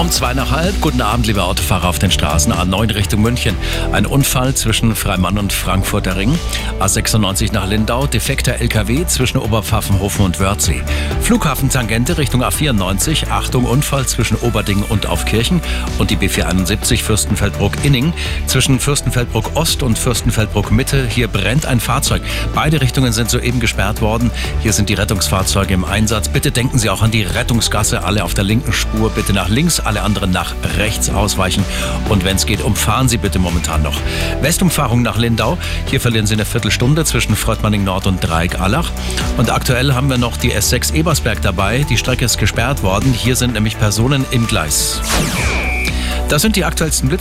Um zwei nach halb. Guten Abend, liebe Autofahrer auf den Straßen. A9 Richtung München. Ein Unfall zwischen Freimann und Frankfurter Ring. A96 nach Lindau. Defekter LKW zwischen Oberpfaffenhofen und Wörthsee. Flughafentangente Richtung A94. Achtung, Unfall zwischen Oberding und Aufkirchen. Und die B471 Fürstenfeldbruck-Inning. Zwischen Fürstenfeldbruck Ost und Fürstenfeldbruck Mitte. Hier brennt ein Fahrzeug. Beide Richtungen sind soeben gesperrt worden. Hier sind die Rettungsfahrzeuge im Einsatz. Bitte denken Sie auch an die Rettungsgasse. Alle auf der linken Spur bitte nach links alle anderen nach rechts ausweichen. Und wenn es geht, umfahren Sie bitte momentan noch. Westumfahrung nach Lindau. Hier verlieren Sie eine Viertelstunde zwischen Freudmanning Nord und Dreieck-Allach. Und aktuell haben wir noch die S6 Ebersberg dabei. Die Strecke ist gesperrt worden. Hier sind nämlich Personen im Gleis. Das sind die aktuellsten Blitz